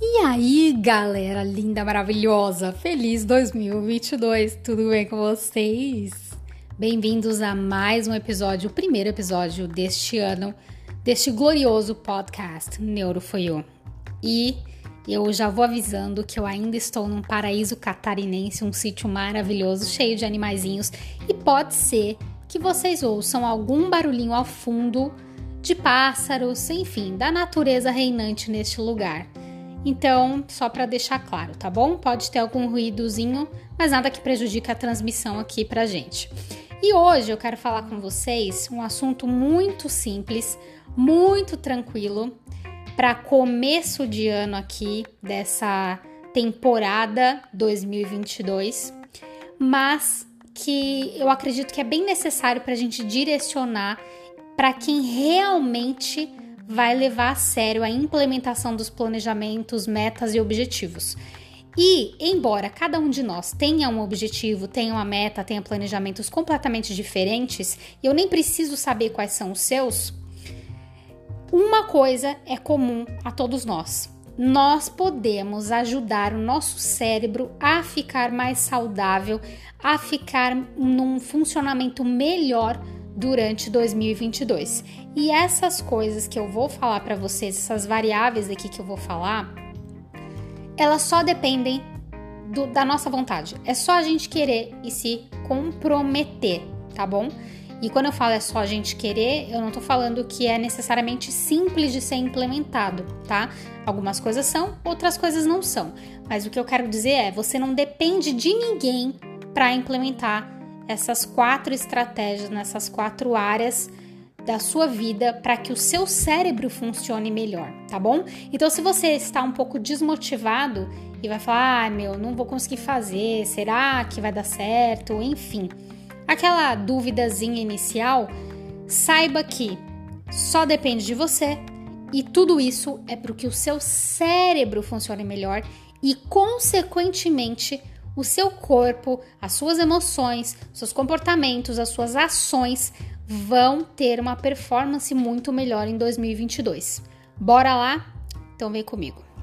E aí, galera linda, maravilhosa, feliz 2022, tudo bem com vocês? Bem-vindos a mais um episódio, o primeiro episódio deste ano, deste glorioso podcast Neuro Foi Eu. E eu já vou avisando que eu ainda estou num paraíso catarinense, um sítio maravilhoso, cheio de animaizinhos, e pode ser que vocês ouçam algum barulhinho ao fundo de pássaros, enfim, da natureza reinante neste lugar. Então, só para deixar claro, tá bom? Pode ter algum ruídozinho, mas nada que prejudique a transmissão aqui pra gente. E hoje eu quero falar com vocês um assunto muito simples, muito tranquilo, para começo de ano aqui dessa temporada 2022, mas que eu acredito que é bem necessário para a gente direcionar para quem realmente vai levar a sério a implementação dos planejamentos, metas e objetivos. E, embora cada um de nós tenha um objetivo, tenha uma meta, tenha planejamentos completamente diferentes, e eu nem preciso saber quais são os seus, uma coisa é comum a todos nós. Nós podemos ajudar o nosso cérebro a ficar mais saudável, a ficar num funcionamento melhor durante 2022. E essas coisas que eu vou falar para vocês, essas variáveis aqui que eu vou falar, elas só dependem do, da nossa vontade. É só a gente querer e se comprometer, tá bom? E quando eu falo é só a gente querer, eu não tô falando que é necessariamente simples de ser implementado, tá? Algumas coisas são, outras coisas não são. Mas o que eu quero dizer é, você não depende de ninguém para implementar essas quatro estratégias nessas quatro áreas da sua vida para que o seu cérebro funcione melhor, tá bom? Então, se você está um pouco desmotivado e vai falar, ah, meu, não vou conseguir fazer, será que vai dar certo? Enfim, aquela duvidazinha inicial, saiba que só depende de você e tudo isso é para que o seu cérebro funcione melhor e, consequentemente, o seu corpo, as suas emoções, seus comportamentos, as suas ações vão ter uma performance muito melhor em 2022. Bora lá? Então vem comigo.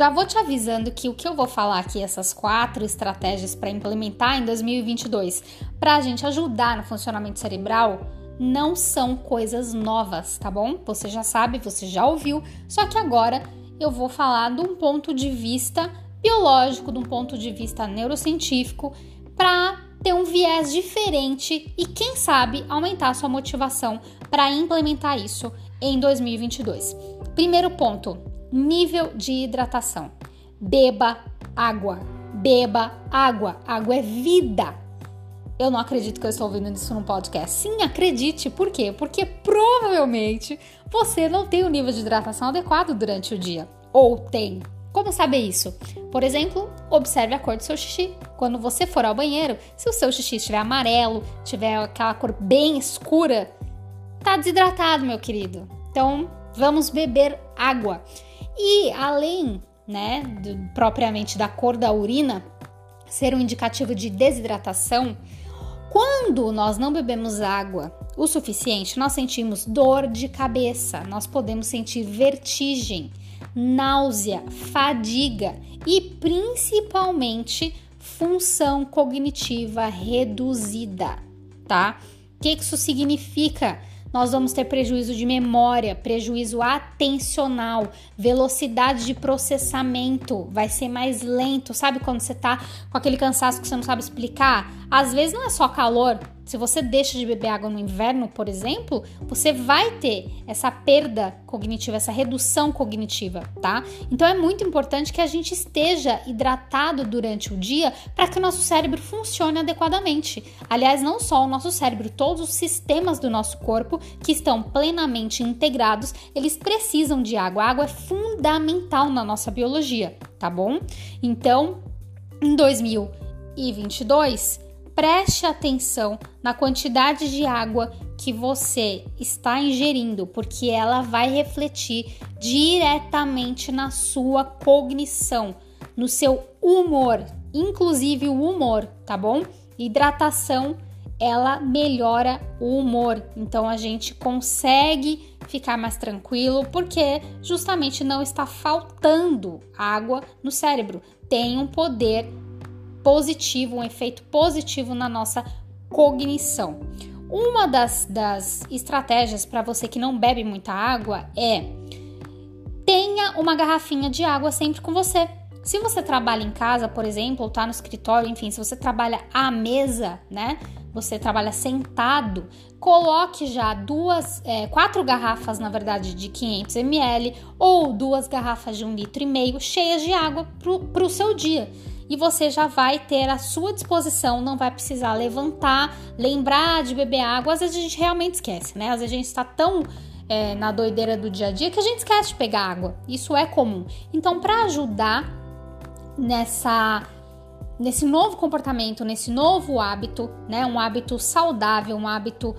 Já vou te avisando que o que eu vou falar aqui, essas quatro estratégias para implementar em 2022, para a gente ajudar no funcionamento cerebral, não são coisas novas, tá bom? Você já sabe, você já ouviu, só que agora eu vou falar de um ponto de vista biológico, de um ponto de vista neurocientífico, para ter um viés diferente e, quem sabe, aumentar sua motivação para implementar isso em 2022. Primeiro ponto: nível de hidratação. Beba água. Beba água. Água é vida. Eu não acredito que eu estou ouvindo isso num podcast. Sim, acredite. Por quê? Porque provavelmente você não tem o nível de hidratação adequado durante o dia. Ou tem. Como saber isso? Por exemplo, observe a cor do seu xixi. Quando você for ao banheiro, se o seu xixi estiver amarelo, tiver aquela cor bem escura, tá desidratado, meu querido. Então, vamos beber água. E além, né, do, propriamente da cor da urina ser um indicativo de desidratação, quando nós não bebemos água o suficiente, nós sentimos dor de cabeça, nós podemos sentir vertigem, náusea, fadiga e principalmente função cognitiva reduzida, tá? O que isso significa? Nós vamos ter prejuízo de memória, prejuízo atencional, velocidade de processamento vai ser mais lento. Sabe quando você tá com aquele cansaço que você não sabe explicar? Às vezes não é só calor, se você deixa de beber água no inverno, por exemplo, você vai ter essa perda cognitiva, essa redução cognitiva, tá? Então é muito importante que a gente esteja hidratado durante o dia para que o nosso cérebro funcione adequadamente. Aliás, não só o nosso cérebro, todos os sistemas do nosso corpo que estão plenamente integrados, eles precisam de água. A água é fundamental na nossa biologia, tá bom? Então, em 2022, preste atenção na quantidade de água que você está ingerindo, porque ela vai refletir diretamente na sua cognição, no seu humor, inclusive o humor, tá bom? Hidratação ela melhora o humor. Então a gente consegue ficar mais tranquilo porque justamente não está faltando água no cérebro. Tem um poder positivo, um efeito positivo na nossa cognição. Uma das, das estratégias para você que não bebe muita água é tenha uma garrafinha de água sempre com você. Se você trabalha em casa, por exemplo, ou tá no escritório, enfim, se você trabalha à mesa, né? você trabalha sentado, coloque já duas, é, quatro garrafas, na verdade, de 500 ml ou duas garrafas de um litro e meio cheias de água para o seu dia. E você já vai ter à sua disposição, não vai precisar levantar, lembrar de beber água. Às vezes a gente realmente esquece, né? Às vezes a gente está tão é, na doideira do dia a dia que a gente esquece de pegar água. Isso é comum. Então, para ajudar nessa nesse novo comportamento, nesse novo hábito, né? Um hábito saudável, um hábito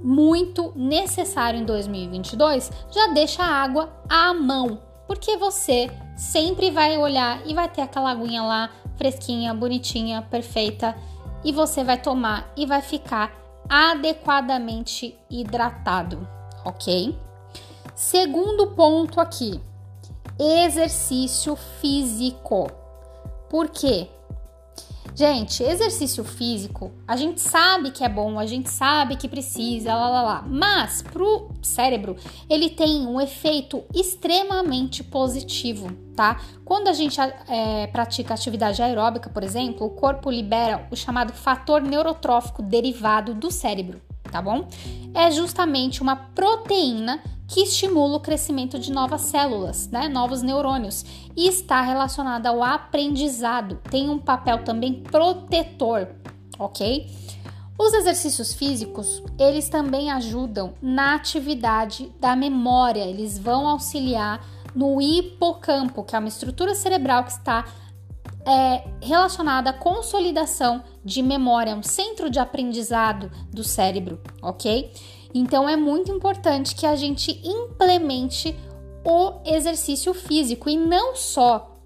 muito necessário em 2022, já deixa a água à mão, porque você sempre vai olhar e vai ter aquela aguinha lá fresquinha, bonitinha, perfeita, e você vai tomar e vai ficar adequadamente hidratado, ok? Segundo ponto aqui, exercício físico. Por quê? Gente, exercício físico, a gente sabe que é bom, a gente sabe que precisa, lá lá lá. Mas pro cérebro, ele tem um efeito extremamente positivo, tá? Quando a gente é, pratica atividade aeróbica, por exemplo, o corpo libera o chamado fator neurotrófico derivado do cérebro, tá bom? É justamente uma proteína que estimula o crescimento de novas células, né, novos neurônios, e está relacionada ao aprendizado. Tem um papel também protetor, ok? Os exercícios físicos, eles também ajudam na atividade da memória, eles vão auxiliar no hipocampo, que é uma estrutura cerebral que está é, relacionada à consolidação de memória, um centro de aprendizado do cérebro, ok? Então é muito importante que a gente implemente o exercício físico e não só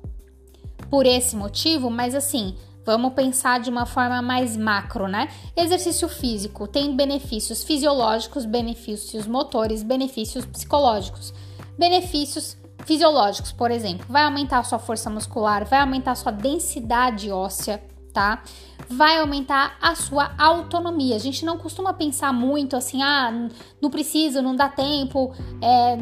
por esse motivo, mas assim, vamos pensar de uma forma mais macro, né? Exercício físico tem benefícios fisiológicos, benefícios motores, benefícios psicológicos. Benefícios fisiológicos, por exemplo, vai aumentar a sua força muscular, vai aumentar a sua densidade óssea, tá? Vai aumentar a sua autonomia. A gente não costuma pensar muito assim, ah, não preciso, não dá tempo, é,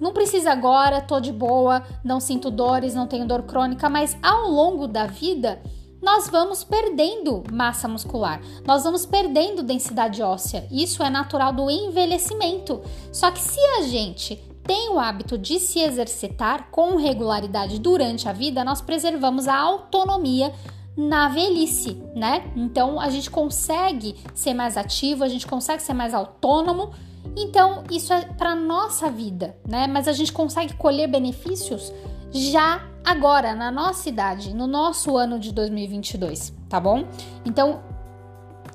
não precisa agora, tô de boa, não sinto dores, não tenho dor crônica, mas ao longo da vida nós vamos perdendo massa muscular, nós vamos perdendo densidade óssea. Isso é natural do envelhecimento. Só que se a gente tem o hábito de se exercitar com regularidade durante a vida, nós preservamos a autonomia na velhice, né? Então a gente consegue ser mais ativo, a gente consegue ser mais autônomo. Então isso é para nossa vida, né? Mas a gente consegue colher benefícios já agora na nossa idade, no nosso ano de 2022, tá bom? Então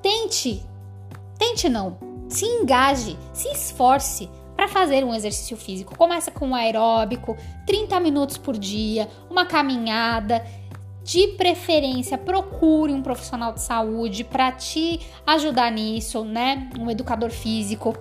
tente, tente não, se engaje, se esforce para fazer um exercício físico. Começa com um aeróbico, 30 minutos por dia, uma caminhada de preferência, procure um profissional de saúde para te ajudar nisso, né? Um educador físico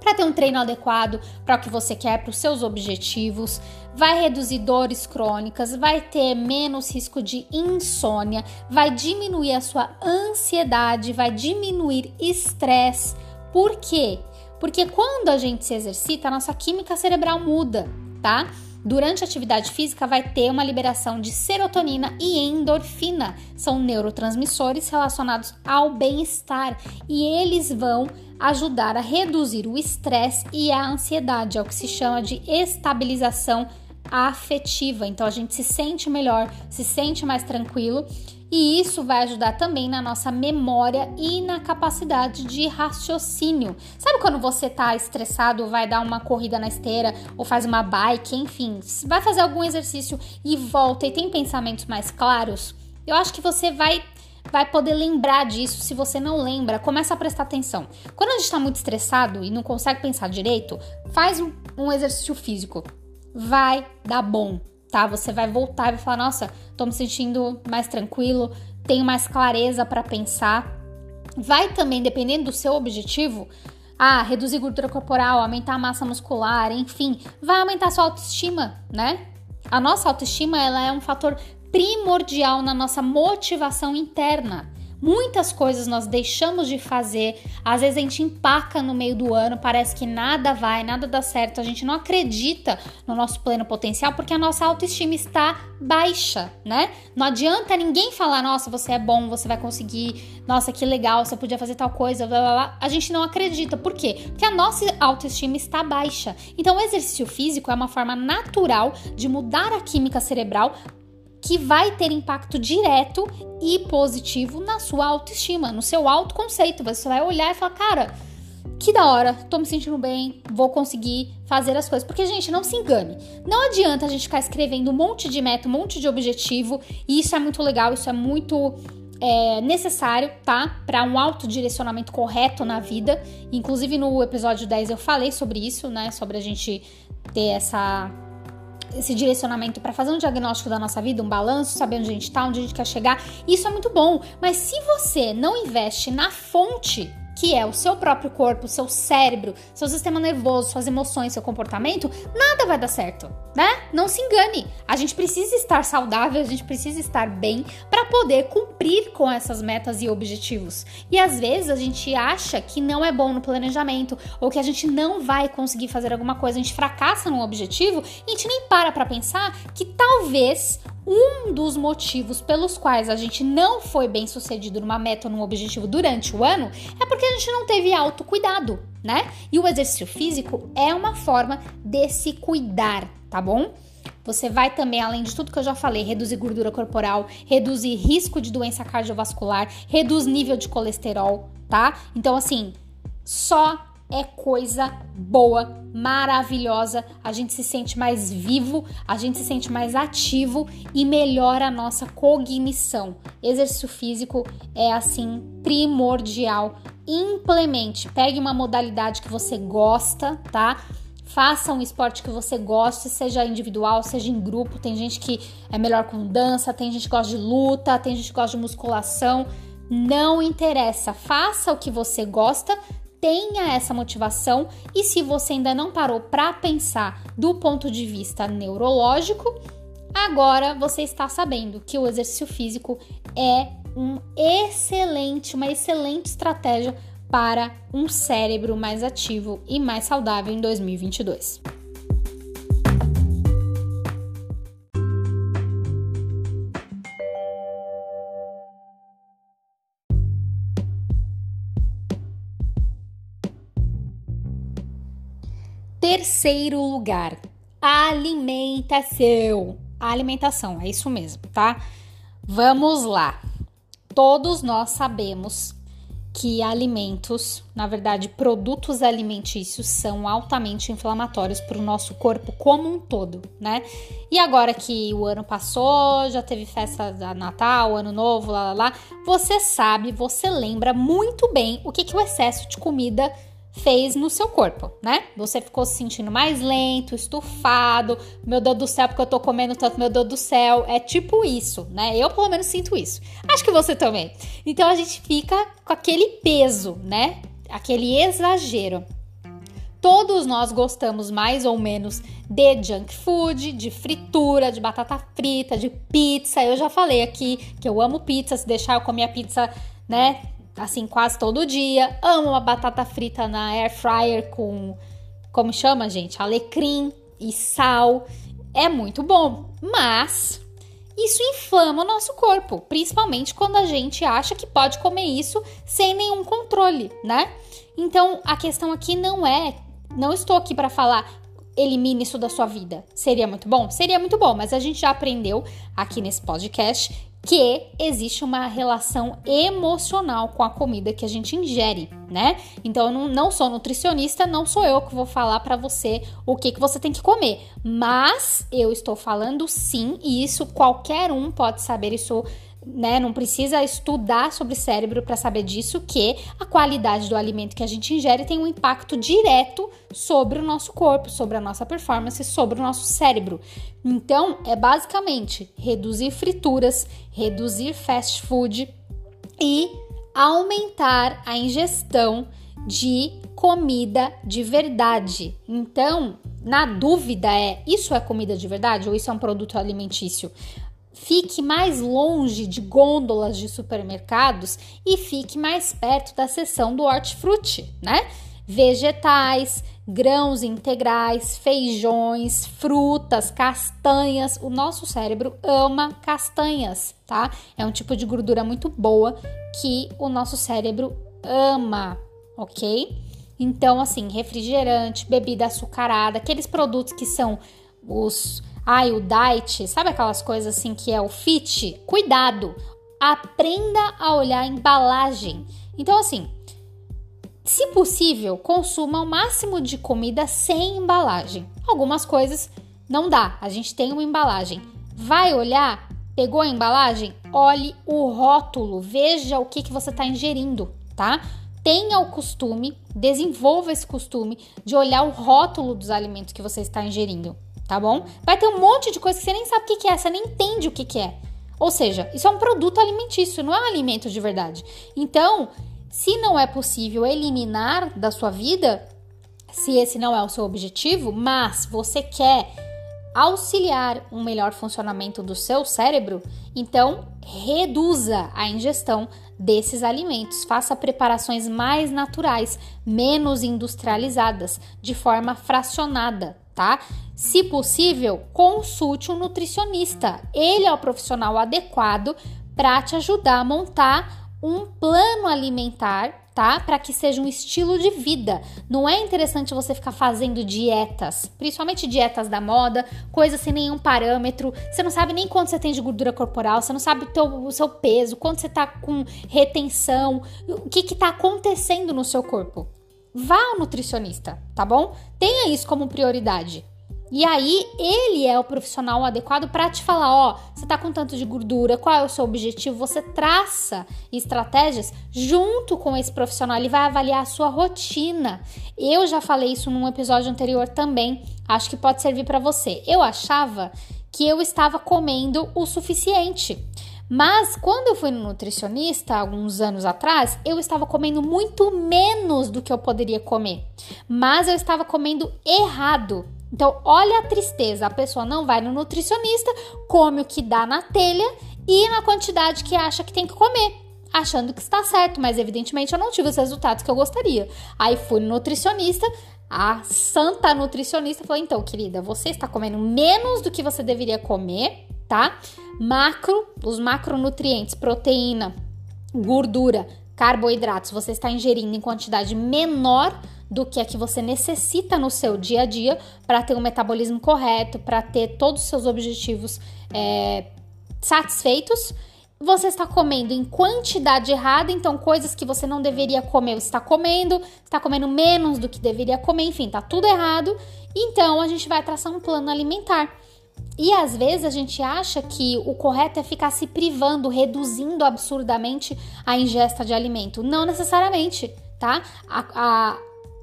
para ter um treino adequado para o que você quer, para os seus objetivos, vai reduzir dores crônicas, vai ter menos risco de insônia, vai diminuir a sua ansiedade, vai diminuir estresse. Por quê? Porque quando a gente se exercita, a nossa química cerebral muda, tá? Durante a atividade física, vai ter uma liberação de serotonina e endorfina, são neurotransmissores relacionados ao bem-estar e eles vão ajudar a reduzir o estresse e a ansiedade, é o que se chama de estabilização afetiva. Então a gente se sente melhor, se sente mais tranquilo e isso vai ajudar também na nossa memória e na capacidade de raciocínio. Sabe quando você tá estressado, vai dar uma corrida na esteira ou faz uma bike, enfim, vai fazer algum exercício e volta e tem pensamentos mais claros? Eu acho que você vai vai poder lembrar disso. Se você não lembra, começa a prestar atenção. Quando a gente tá muito estressado e não consegue pensar direito, faz um, um exercício físico. Vai dar bom, tá? Você vai voltar e vai falar: "Nossa, tô me sentindo mais tranquilo, tenho mais clareza para pensar". Vai também, dependendo do seu objetivo, ah, reduzir gordura corporal, aumentar a massa muscular, enfim, vai aumentar a sua autoestima, né? A nossa autoestima ela é um fator primordial na nossa motivação interna. Muitas coisas nós deixamos de fazer, às vezes a gente empaca no meio do ano, parece que nada vai, nada dá certo, a gente não acredita no nosso pleno potencial porque a nossa autoestima está baixa, né? Não adianta ninguém falar, nossa, você é bom, você vai conseguir, nossa, que legal, você podia fazer tal coisa, blá blá blá. A gente não acredita. Por quê? Porque a nossa autoestima está baixa. Então, o exercício físico é uma forma natural de mudar a química cerebral que vai ter impacto direto e positivo na sua autoestima, no seu autoconceito. Você vai olhar e falar, cara, que da hora, tô me sentindo bem, vou conseguir fazer as coisas. Porque, gente, não se engane. Não adianta a gente ficar escrevendo um monte de meta, um monte de objetivo, e isso é muito legal, isso é muito é, necessário, tá? Para um autodirecionamento correto na vida. Inclusive, no episódio 10 eu falei sobre isso, né? Sobre a gente ter essa esse direcionamento para fazer um diagnóstico da nossa vida, um balanço, saber onde a gente está, onde a gente quer chegar. Isso é muito bom, mas se você não investe na fonte que é o seu próprio corpo, seu cérebro, seu sistema nervoso, suas emoções, seu comportamento, nada vai dar certo, né? Não se engane. A gente precisa estar saudável, a gente precisa estar bem para poder cumprir com essas metas e objetivos. E às vezes a gente acha que não é bom no planejamento ou que a gente não vai conseguir fazer alguma coisa, a gente fracassa num objetivo e a gente nem para para pensar que talvez um dos motivos pelos quais a gente não foi bem sucedido numa meta ou num objetivo durante o ano é porque a gente não teve autocuidado, né? E o exercício físico é uma forma de se cuidar, tá bom? Você vai também, além de tudo que eu já falei, reduzir gordura corporal, reduzir risco de doença cardiovascular, reduz nível de colesterol, tá? Então, assim, só é coisa boa, maravilhosa. A gente se sente mais vivo, a gente se sente mais ativo e melhora a nossa cognição. Exercício físico é assim primordial. Implemente, pegue uma modalidade que você gosta, tá? Faça um esporte que você goste, seja individual, seja em grupo. Tem gente que é melhor com dança, tem gente que gosta de luta, tem gente que gosta de musculação. Não interessa, faça o que você gosta, tenha essa motivação e se você ainda não parou para pensar do ponto de vista neurológico, agora você está sabendo que o exercício físico é um excelente, uma excelente estratégia para um cérebro mais ativo e mais saudável em 2022. Terceiro lugar, alimentação. Alimentação, é isso mesmo, tá? Vamos lá. Todos nós sabemos que alimentos, na verdade, produtos alimentícios são altamente inflamatórios para o nosso corpo como um todo, né? E agora que o ano passou, já teve festa da Natal, Ano Novo, lá, lá, lá, você sabe, você lembra muito bem o que, que o excesso de comida fez no seu corpo, né? Você ficou se sentindo mais lento, estufado, meu Deus do céu, porque eu tô comendo tanto, meu Deus do céu. É tipo isso, né? Eu pelo menos sinto isso. Acho que você também. Então a gente fica com aquele peso, né? Aquele exagero. Todos nós gostamos mais ou menos de junk food, de fritura, de batata frita, de pizza. Eu já falei aqui que eu amo pizza, se deixar eu comer a pizza, né? Assim quase todo dia. Amo uma batata frita na air fryer com como chama, gente? Alecrim e sal. É muito bom, mas isso inflama o nosso corpo, principalmente quando a gente acha que pode comer isso sem nenhum controle, né? Então, a questão aqui não é, não estou aqui para falar elimine isso da sua vida. Seria muito bom? Seria muito bom, mas a gente já aprendeu aqui nesse podcast que existe uma relação emocional com a comida que a gente ingere, né? Então eu não, não sou nutricionista, não sou eu que vou falar para você o que, que você tem que comer, mas eu estou falando sim, e isso qualquer um pode saber, isso né, não precisa estudar sobre cérebro para saber disso, que a qualidade do alimento que a gente ingere tem um impacto direto sobre o nosso corpo, sobre a nossa performance, sobre o nosso cérebro. Então, é basicamente reduzir frituras, reduzir fast food e aumentar a ingestão de comida de verdade. Então, na dúvida é, isso é comida de verdade ou isso é um produto alimentício? Fique mais longe de gôndolas de supermercados e fique mais perto da seção do hortifruti, né? Vegetais, grãos integrais, feijões, frutas, castanhas. O nosso cérebro ama castanhas, tá? É um tipo de gordura muito boa que o nosso cérebro ama, ok? Então, assim, refrigerante, bebida açucarada, aqueles produtos que são os. Ai, o diet, sabe aquelas coisas assim que é o fit? Cuidado! Aprenda a olhar a embalagem. Então, assim, se possível, consuma o máximo de comida sem embalagem. Algumas coisas não dá, a gente tem uma embalagem. Vai olhar, pegou a embalagem? Olhe o rótulo, veja o que, que você está ingerindo, tá? tenha o costume, desenvolva esse costume de olhar o rótulo dos alimentos que você está ingerindo, tá bom? Vai ter um monte de coisa que você nem sabe o que é, você nem entende o que é. Ou seja, isso é um produto alimentício, não é um alimento de verdade. Então, se não é possível eliminar da sua vida, se esse não é o seu objetivo, mas você quer auxiliar um melhor funcionamento do seu cérebro, então reduza a ingestão desses alimentos. Faça preparações mais naturais, menos industrializadas, de forma fracionada, tá? Se possível, consulte um nutricionista. Ele é o profissional adequado para te ajudar a montar um plano alimentar tá? Para que seja um estilo de vida. Não é interessante você ficar fazendo dietas, principalmente dietas da moda, coisas sem nenhum parâmetro. Você não sabe nem quanto você tem de gordura corporal, você não sabe o, seu peso, quanto você tá com retenção, o que que tá acontecendo no seu corpo. Vá ao nutricionista, tá bom? Tenha isso como prioridade. E aí, ele é o profissional adequado para te falar: ó, você tá com tanto de gordura, qual é o seu objetivo? Você traça estratégias junto com esse profissional, ele vai avaliar a sua rotina. Eu já falei isso num episódio anterior também, acho que pode servir para você. Eu achava que eu estava comendo o suficiente. Mas quando eu fui no nutricionista, alguns anos atrás, eu estava comendo muito menos do que eu poderia comer. Mas eu estava comendo errado. Então, olha a tristeza. A pessoa não vai no nutricionista, come o que dá na telha e na quantidade que acha que tem que comer, achando que está certo, mas evidentemente eu não tive os resultados que eu gostaria. Aí fui no nutricionista, a santa nutricionista falou: então, querida, você está comendo menos do que você deveria comer, tá? Macro, os macronutrientes, proteína, gordura, carboidratos, você está ingerindo em quantidade menor do que é que você necessita no seu dia a dia para ter um metabolismo correto, para ter todos os seus objetivos é, satisfeitos. Você está comendo em quantidade errada, então coisas que você não deveria comer, você está comendo, está comendo menos do que deveria comer, enfim, tá tudo errado. Então a gente vai traçar um plano alimentar. E às vezes a gente acha que o correto é ficar se privando, reduzindo absurdamente a ingesta de alimento. Não necessariamente, tá? A, a,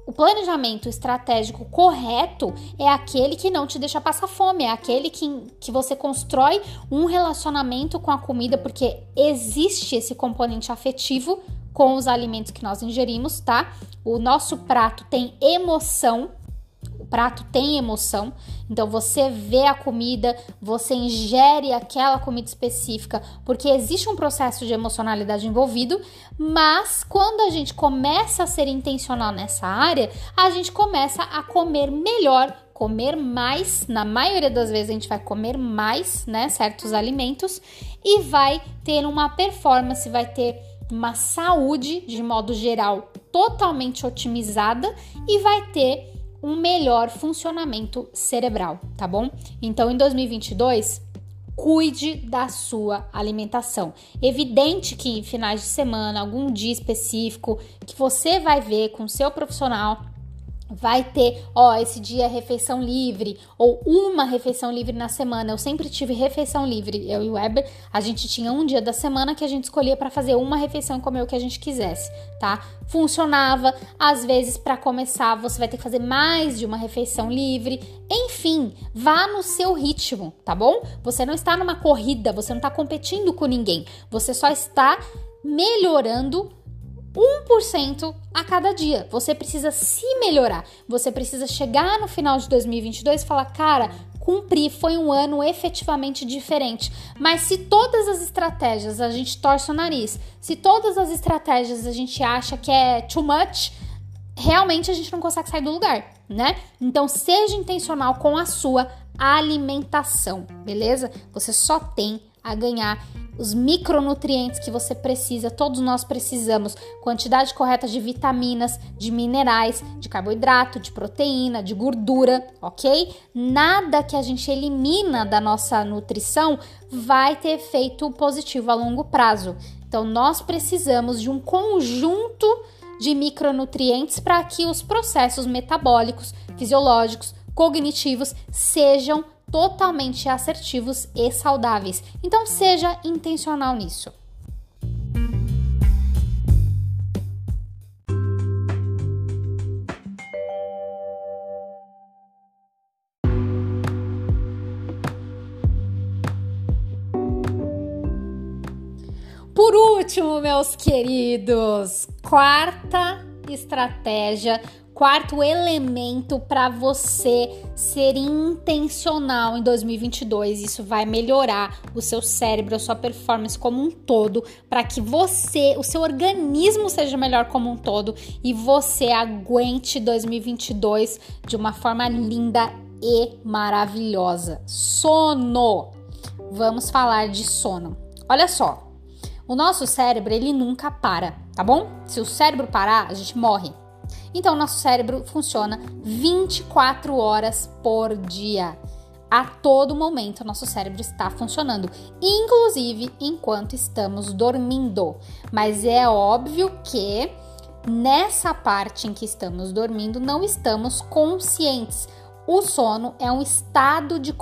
o planejamento estratégico correto é aquele que não te deixa passar fome, é aquele que, que você constrói um relacionamento com a comida, porque existe esse componente afetivo com os alimentos que nós ingerimos, tá? O nosso prato tem emoção prato tem emoção. Então você vê a comida, você ingere aquela comida específica, porque existe um processo de emocionalidade envolvido, mas quando a gente começa a ser intencional nessa área, a gente começa a comer melhor, comer mais, na maioria das vezes a gente vai comer mais, né, certos alimentos e vai ter uma performance, vai ter uma saúde de modo geral totalmente otimizada e vai ter um melhor funcionamento cerebral, tá bom? Então, em 2022, cuide da sua alimentação. Evidente que em finais de semana, algum dia específico que você vai ver com seu profissional, vai ter, ó, esse dia é refeição livre ou uma refeição livre na semana. Eu sempre tive refeição livre. Eu e o Weber, a gente tinha um dia da semana que a gente escolhia para fazer uma refeição e comer o que a gente quisesse, tá? Funcionava. Às vezes para começar, você vai ter que fazer mais de uma refeição livre. Enfim, vá no seu ritmo, tá bom? Você não está numa corrida, você não está competindo com ninguém. Você só está melhorando 1% a cada dia. Você precisa se melhorar. Você precisa chegar no final de 2022 e falar: cara, cumpri, foi um ano efetivamente diferente. Mas se todas as estratégias a gente torce o nariz, se todas as estratégias a gente acha que é too much, realmente a gente não consegue sair do lugar, né? Então seja intencional com a sua alimentação, beleza? Você só tem a ganhar os micronutrientes que você precisa, todos nós precisamos, quantidade correta de vitaminas, de minerais, de carboidrato, de proteína, de gordura, ok? Nada que a gente elimina da nossa nutrição vai ter efeito positivo a longo prazo. Então, nós precisamos de um conjunto de micronutrientes para que os processos metabólicos, fisiológicos, cognitivos sejam totalmente assertivos e saudáveis. Então seja intencional nisso. Por último, meus queridos, quarta estratégia quarto elemento para você ser intencional em 2022. Isso vai melhorar o seu cérebro, a sua performance como um todo, para que você, o seu organismo seja melhor como um todo e você aguente 2022 de uma forma linda e maravilhosa. Sono. Vamos falar de sono. Olha só. O nosso cérebro, ele nunca para, tá bom? Se o cérebro parar, a gente morre. Então, nosso cérebro funciona 24 horas por dia. A todo momento, nosso cérebro está funcionando, inclusive enquanto estamos dormindo. Mas é óbvio que nessa parte em que estamos dormindo, não estamos conscientes. O sono é um estado de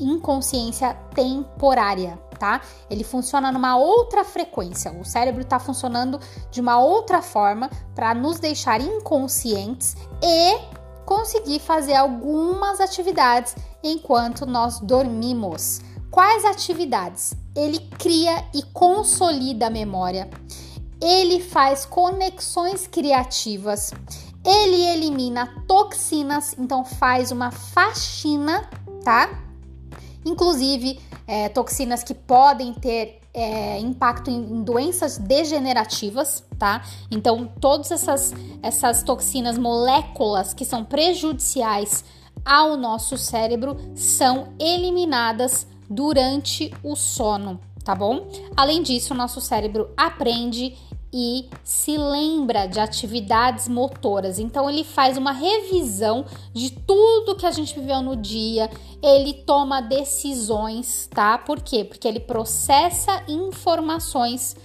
inconsciência temporária tá? Ele funciona numa outra frequência. O cérebro está funcionando de uma outra forma para nos deixar inconscientes e conseguir fazer algumas atividades enquanto nós dormimos. Quais atividades? Ele cria e consolida a memória. Ele faz conexões criativas. Ele elimina toxinas, então faz uma faxina, tá? Inclusive, é, toxinas que podem ter é, impacto em, doenças degenerativas, tá? Então, todas essas, essas toxinas, moléculas que são prejudiciais ao nosso cérebro são eliminadas durante o sono, tá bom? Além disso, o nosso cérebro aprende e se lembra de atividades motoras. Então ele faz uma revisão de tudo que a gente viveu no dia, ele toma decisões, tá? Por quê? Porque ele processa informações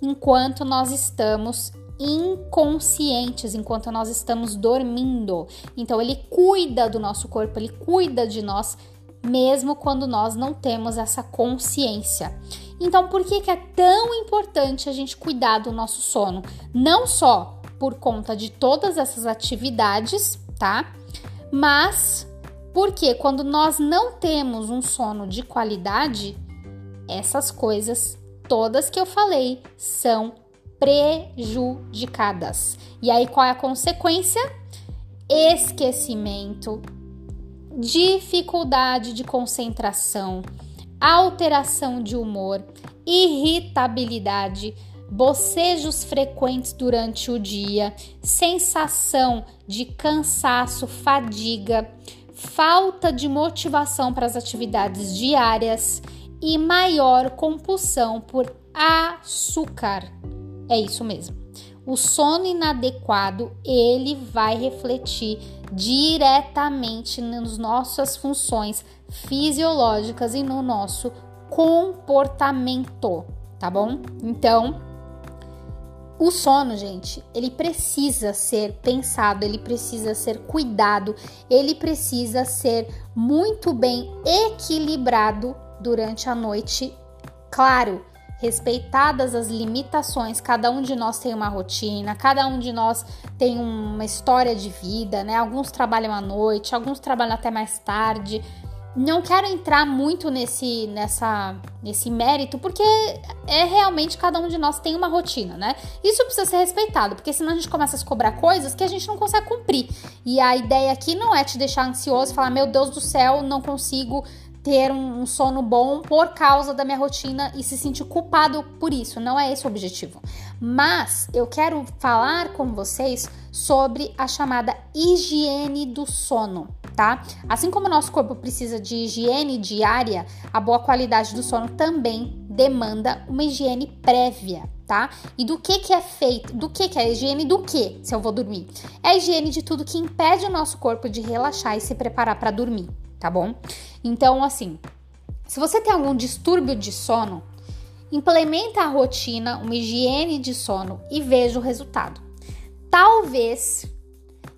enquanto nós estamos inconscientes, enquanto nós estamos dormindo. Então ele cuida do nosso corpo, ele cuida de nós mesmo quando nós não temos essa consciência. Então, por que, que é tão importante a gente cuidar do nosso sono? Não só por conta de todas essas atividades, tá? Mas porque quando nós não temos um sono de qualidade, essas coisas todas que eu falei são prejudicadas. E aí qual é a consequência? Esquecimento, dificuldade de concentração, alteração de humor, irritabilidade, bocejos frequentes durante o dia, sensação de cansaço, fadiga, falta de motivação para as atividades diárias e maior compulsão por açúcar. É isso mesmo. O sono inadequado, ele vai refletir diretamente nas nossas funções fisiológicas e no nosso comportamento, tá bom? Então, O sono, gente, ele precisa ser pensado, ele precisa ser cuidado, ele precisa ser muito bem equilibrado durante a noite. Claro, respeitadas as limitações, cada um de nós tem uma rotina, cada um de nós tem uma história de vida, né? Alguns trabalham à noite, alguns trabalham até mais tarde não quero entrar muito nesse, nessa, nesse mérito, porque é realmente cada um de nós tem uma rotina, né? Isso precisa ser respeitado, porque senão a gente começa a se cobrar coisas que a gente não consegue cumprir. E a ideia aqui não é te deixar ansioso falar, meu Deus do céu, não consigo ter um, um sono bom por causa da minha rotina e se sentir culpado por isso. Não é esse o objetivo. Mas eu quero falar com vocês sobre a chamada higiene do sono tá? Assim como o nosso corpo precisa de higiene diária, a boa qualidade do sono também demanda uma higiene prévia, tá? E do que que é feito? Do que que é a higiene do que se eu vou dormir? É a higiene de tudo que impede o nosso corpo de relaxar e se preparar para dormir, tá bom? Então, assim, se você tem algum distúrbio de sono, implementa a rotina, uma higiene de sono e veja o resultado. Talvez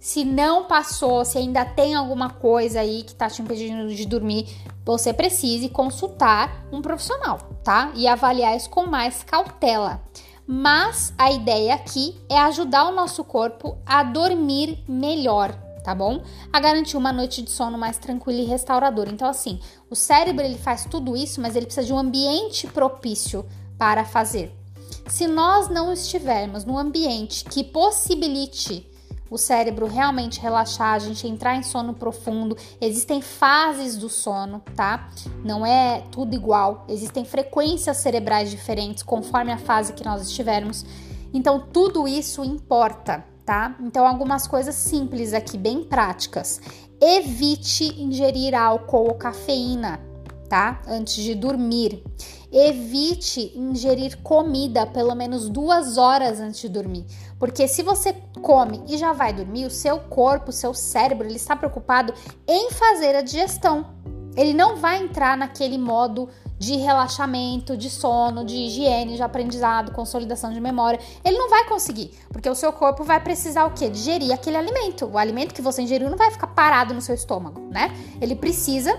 se não passou, se ainda tem alguma coisa aí que tá te impedindo de dormir, você precise consultar um profissional, tá? E avaliar isso com mais cautela. Mas a ideia aqui é ajudar o nosso corpo a dormir melhor, tá bom? A garantir uma noite de sono mais tranquila e restauradora. Então, assim, o cérebro ele faz tudo isso, mas ele precisa de um ambiente propício para fazer. Se nós não estivermos num ambiente que possibilite o cérebro realmente relaxar, a gente entrar em sono profundo. Existem fases do sono, tá? Não é tudo igual. Existem frequências cerebrais diferentes conforme a fase que nós estivermos. Então, tudo isso importa, tá? Então, algumas coisas simples aqui, bem práticas. Evite ingerir álcool ou cafeína, tá? Antes de dormir. Evite ingerir comida pelo menos duas horas antes de dormir, porque se você come e já vai dormir, o seu corpo, o seu cérebro, ele está preocupado em fazer a digestão. Ele não vai entrar naquele modo de relaxamento, de sono, de higiene, de aprendizado, consolidação de memória. Ele não vai conseguir, porque o seu corpo vai precisar o quê? Digerir aquele alimento. O alimento que você ingeriu não vai ficar parado no seu estômago, né? Ele precisa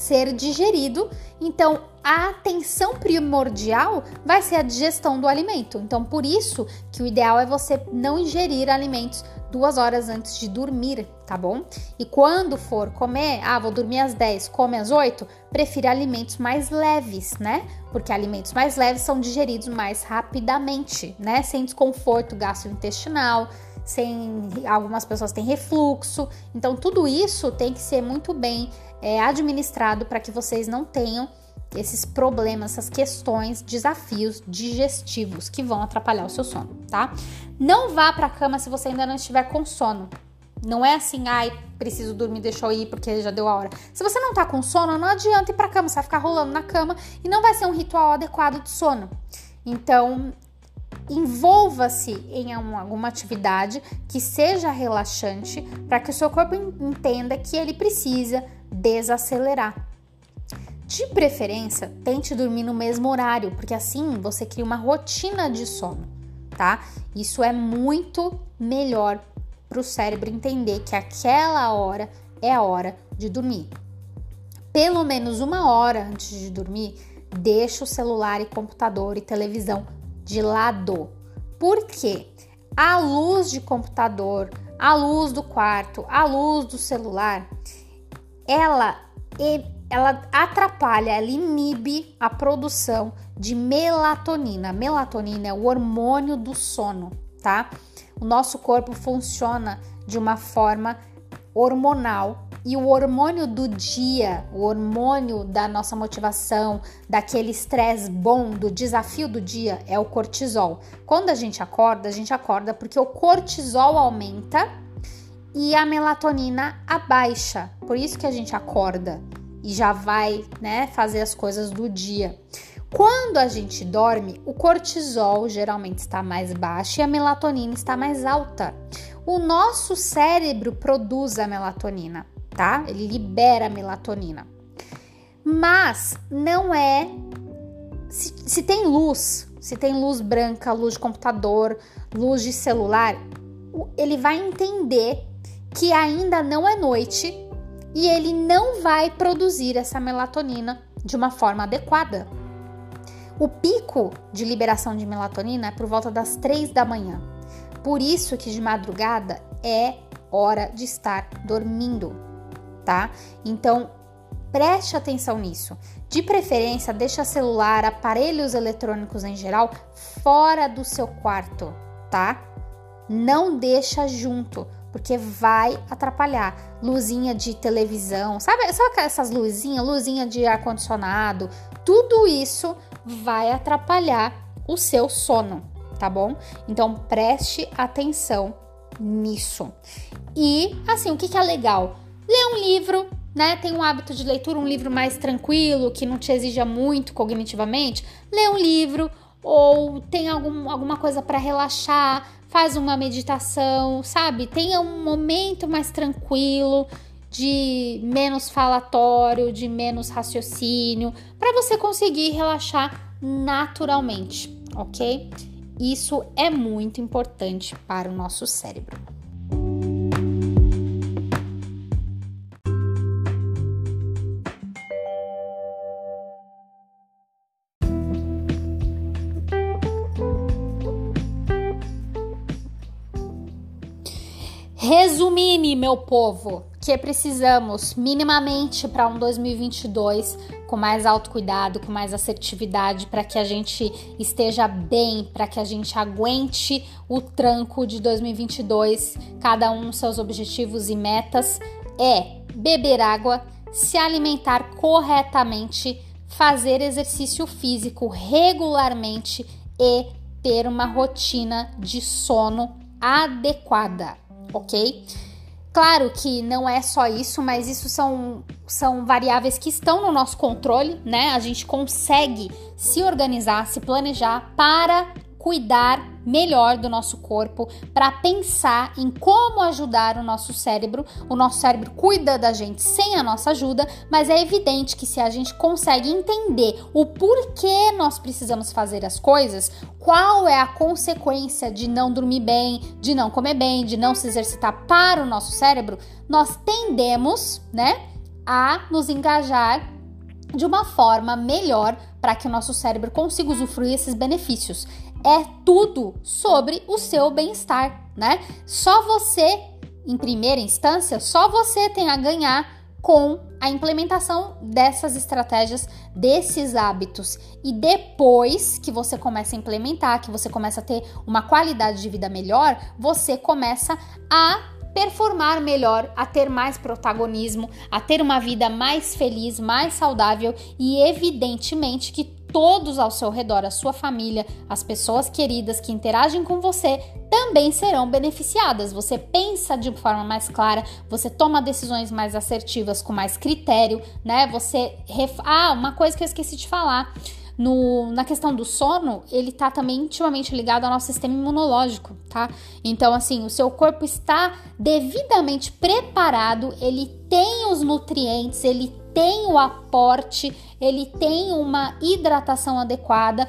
ser digerido. Então, a atenção primordial vai ser a digestão do alimento. Então, por isso que o ideal é você não ingerir alimentos duas horas antes de dormir, tá bom? E quando for comer, ah, vou dormir às 10, come às 8, prefira alimentos mais leves, né? Porque alimentos mais leves são digeridos mais rapidamente, né? Sem desconforto gastrointestinal, sem algumas pessoas têm refluxo. Então, tudo isso tem que ser muito bem é, administrado para que vocês não tenham esses problemas, essas questões, desafios digestivos que vão atrapalhar o seu sono, tá? Não vá para a cama se você ainda não estiver com sono. Não é assim, ai, preciso dormir, deixa eu ir porque já deu a hora. Se você não tá com sono, não adianta ir pra cama, você vai ficar rolando na cama e não vai ser um ritual adequado de sono. Então, envolva-se em alguma atividade que seja relaxante para que o seu corpo entenda que ele precisa desacelerar. De preferência, tente dormir no mesmo horário, porque assim você cria uma rotina de sono, tá? Isso é muito melhor para o cérebro entender que aquela hora é a hora de dormir. Pelo menos uma hora antes de dormir, deixa o celular e computador e televisão de lado. Por quê? A luz de computador, a luz do quarto, a luz do celular, ela ela atrapalha, ela inibe a produção de melatonina. Melatonina é o hormônio do sono, tá? O nosso corpo funciona de uma forma hormonal e o hormônio do dia, o hormônio da nossa motivação, daquele estresse bom, do desafio do dia, é o cortisol. Quando a gente acorda, a gente acorda porque o cortisol aumenta e a melatonina abaixa. Por isso que a gente acorda e já vai, né, fazer as coisas do dia. Quando a gente dorme, o cortisol geralmente está mais baixo e a melatonina está mais alta. O nosso cérebro produz a melatonina, tá? Ele libera melatonina. Mas não é. Se, se tem luz, se tem luz branca, luz de computador, luz de celular, ele vai entender que ainda não é noite e ele não vai produzir essa melatonina de uma forma adequada. O pico de liberação de melatonina é por volta das 3 da manhã. Por isso que de madrugada é hora de estar dormindo, tá? Então, preste atenção nisso. De preferência, deixa celular, aparelhos eletrônicos em geral fora do seu quarto, tá? Não deixa junto, porque vai atrapalhar. Luzinha de televisão, sabe, sabe essas luzinhas, luzinha de ar condicionado, tudo isso vai atrapalhar o seu sono, tá bom? Então preste atenção nisso. E assim, o que, que é legal? Ler um livro, né? Tem um hábito de leitura, um livro mais tranquilo, que não te exija muito cognitivamente. Lê um livro ou tem algum, alguma coisa para relaxar, faz uma meditação, sabe? Tenha um momento mais tranquilo, de menos falatório, de menos raciocínio, para você conseguir relaxar naturalmente, ok? Isso é muito importante para o nosso cérebro. Resumindo, meu povo, que precisamos minimamente para um 2022 com mais autocuidado, com mais assertividade, para que a gente esteja bem, para que a gente aguente o tranco de 2022, cada um seus objetivos e metas, é beber água, se alimentar corretamente, fazer exercício físico regularmente e ter uma rotina de sono adequada ok? Claro que não é só isso, mas isso são, são variáveis que estão no nosso controle, né? A gente consegue se organizar, se planejar para cuidar melhor do nosso corpo, para pensar em como ajudar o nosso cérebro. O nosso cérebro cuida da gente sem a nossa ajuda, mas é evidente que se a gente consegue entender o porquê nós precisamos fazer as coisas, qual é a consequência de não dormir bem, de não comer bem, de não se exercitar para o nosso cérebro, nós tendemos, né, a nos engajar de uma forma melhor para que o nosso cérebro consiga usufruir esses benefícios é tudo sobre o seu bem-estar, né? Só você, em primeira instância, só você tem a ganhar com a implementação dessas estratégias, desses hábitos. E depois que você começa a implementar, que você começa a ter uma qualidade de vida melhor, você começa a performar melhor, a ter mais protagonismo, a ter uma vida mais feliz, mais saudável e evidentemente que todos ao seu redor, a sua família, as pessoas queridas que interagem com você também serão beneficiadas. Você pensa de forma mais clara, você toma decisões mais assertivas com mais critério, né? Você ref... Ah, uma coisa que eu esqueci de falar. No, na questão do sono, ele tá também intimamente ligado ao nosso sistema imunológico, tá? Então, assim, o seu corpo está devidamente preparado, ele tem os nutrientes, ele tem o aporte, ele tem uma hidratação adequada,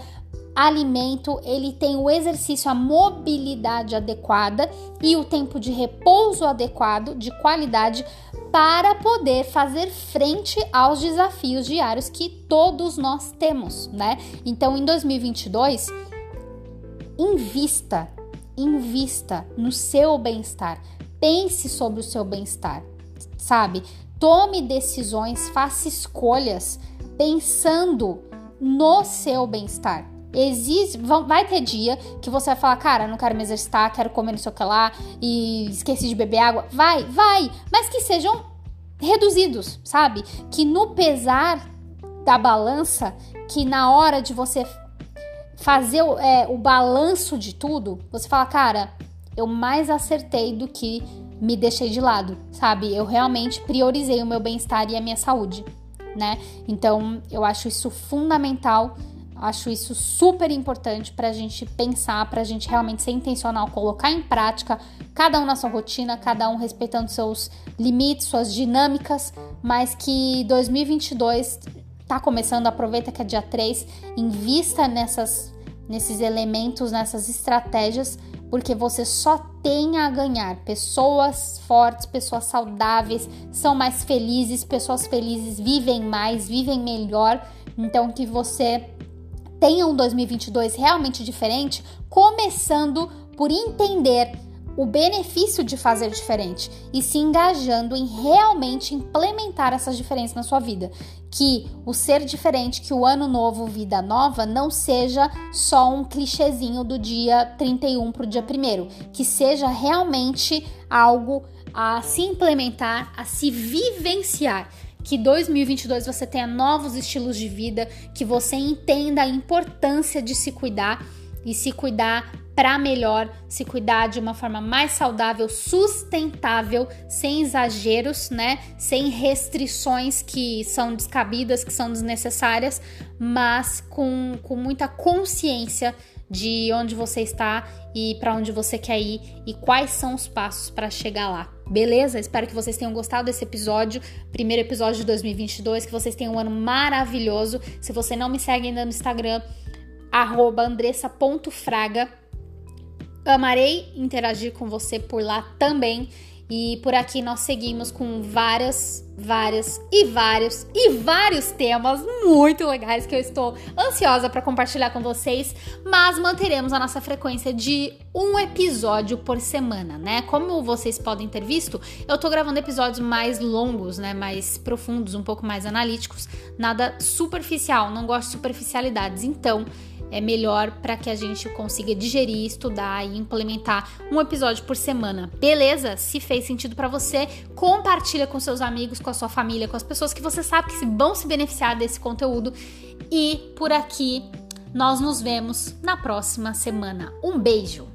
alimento, ele tem o exercício, a mobilidade adequada e o tempo de repouso adequado, de qualidade, para poder fazer frente aos desafios diários que todos nós temos, né? Então, em 2022, invista, invista no seu bem-estar, pense sobre o seu bem-estar, sabe? Tome decisões, faça escolhas pensando no seu bem-estar. Existe, vai ter dia que você vai falar, cara, não quero me exercitar, quero comer não sei o que lá e esqueci de beber água. Vai, vai, mas que sejam reduzidos, sabe? Que no pesar da balança, que na hora de você fazer é, o balanço de tudo, você fala, cara, eu mais acertei do que me deixei de lado, sabe? Eu realmente priorizei o meu bem-estar e a minha saúde, né? Então, eu acho isso fundamental, acho isso super importante para a gente pensar, para a gente realmente ser intencional, colocar em prática, cada um na sua rotina, cada um respeitando seus limites, suas dinâmicas, mas que 2022 tá começando, aproveita que é dia 3, invista nessas nesses elementos, nessas estratégias, porque você só tem a ganhar. Pessoas fortes, pessoas saudáveis, são mais felizes, pessoas felizes vivem mais, vivem melhor. Então que você tenha um 2022 realmente diferente, começando por entender o benefício de fazer diferente e se engajando em realmente implementar essas diferenças na sua vida. Que o ser diferente, que o ano novo, vida nova, não seja só um clichêzinho do dia 31 para o dia 1, que seja realmente algo a se implementar, a se vivenciar que 2022 você tenha novos estilos de vida, que você entenda a importância de se cuidar e se cuidar para melhor, se cuidar de uma forma mais saudável, sustentável, sem exageros, né? Sem restrições que são descabidas, que são desnecessárias, mas com, com muita consciência de onde você está e para onde você quer ir e quais são os passos para chegar lá. Beleza? Espero que vocês tenham gostado desse episódio, primeiro episódio de 2022, que vocês tenham um ano maravilhoso. Se você não me segue ainda no Instagram, andressa.fraga. Amarei interagir com você por lá também. E por aqui nós seguimos com várias, várias e vários e vários temas muito legais que eu estou ansiosa para compartilhar com vocês, mas manteremos a nossa frequência de um episódio por semana, né? Como vocês podem ter visto, eu tô gravando episódios mais longos, né, mais profundos, um pouco mais analíticos, nada superficial, não gosto de superficialidades. Então, é melhor para que a gente consiga digerir, estudar e implementar um episódio por semana. Beleza? Se fez sentido para você, compartilha com seus amigos, com a sua família, com as pessoas que você sabe que vão se beneficiar desse conteúdo. E por aqui nós nos vemos na próxima semana. Um beijo.